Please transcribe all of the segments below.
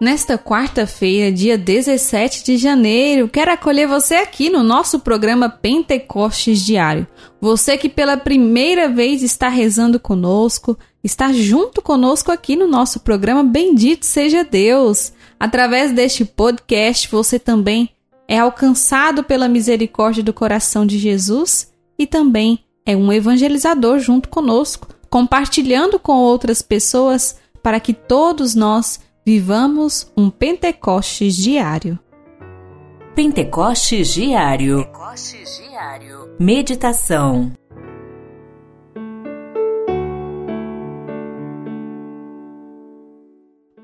Nesta quarta-feira, dia 17 de janeiro, quero acolher você aqui no nosso programa Pentecostes Diário. Você que pela primeira vez está rezando conosco, está junto conosco aqui no nosso programa Bendito Seja Deus. Através deste podcast, você também é alcançado pela misericórdia do coração de Jesus e também é um evangelizador junto conosco, compartilhando com outras pessoas para que todos nós Vivamos um Pentecostes diário. Pentecostes diário. Pentecostes diário. Meditação.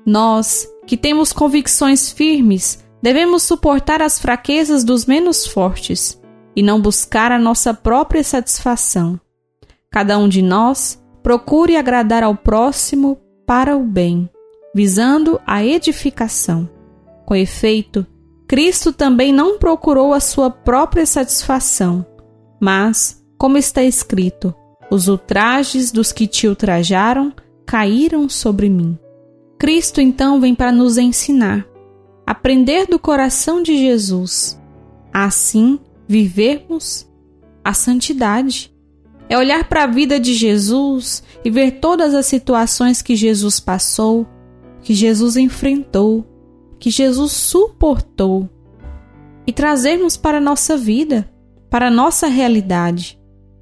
Nós, que temos convicções firmes, devemos suportar as fraquezas dos menos fortes e não buscar a nossa própria satisfação. Cada um de nós procure agradar ao próximo para o bem visando a edificação. Com efeito, Cristo também não procurou a sua própria satisfação, mas, como está escrito, os ultrajes dos que te ultrajaram caíram sobre mim. Cristo então vem para nos ensinar, aprender do coração de Jesus, assim vivermos a santidade. É olhar para a vida de Jesus e ver todas as situações que Jesus passou, que Jesus enfrentou, que Jesus suportou e trazermos para a nossa vida, para a nossa realidade,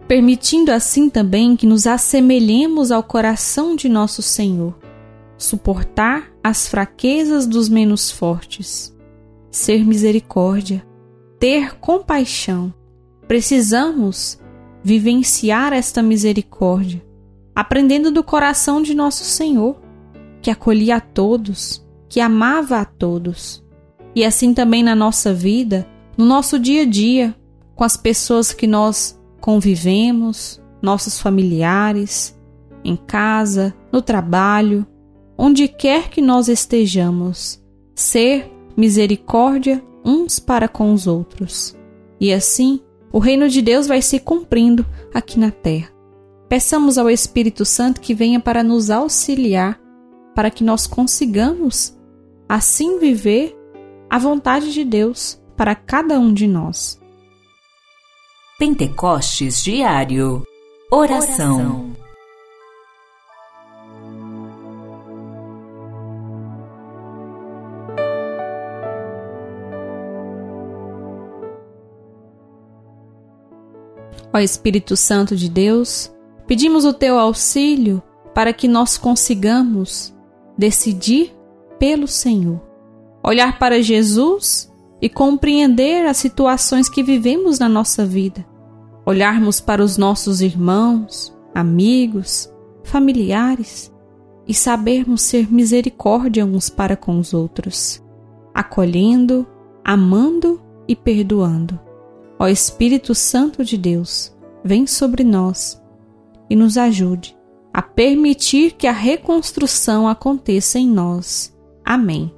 permitindo assim também que nos assemelhemos ao coração de nosso Senhor, suportar as fraquezas dos menos fortes, ser misericórdia, ter compaixão. Precisamos vivenciar esta misericórdia, aprendendo do coração de nosso Senhor que acolhia a todos, que amava a todos. E assim também na nossa vida, no nosso dia a dia, com as pessoas que nós convivemos, nossos familiares, em casa, no trabalho, onde quer que nós estejamos, ser misericórdia uns para com os outros. E assim, o reino de Deus vai se cumprindo aqui na terra. Peçamos ao Espírito Santo que venha para nos auxiliar para que nós consigamos assim viver a vontade de Deus para cada um de nós. Pentecostes Diário Oração, Oração. Ó Espírito Santo de Deus, pedimos o teu auxílio para que nós consigamos decidir pelo Senhor, olhar para Jesus e compreender as situações que vivemos na nossa vida, olharmos para os nossos irmãos, amigos, familiares e sabermos ser misericórdia uns para com os outros, acolhendo, amando e perdoando. Ó Espírito Santo de Deus, vem sobre nós e nos ajude a permitir que a reconstrução aconteça em nós. Amém.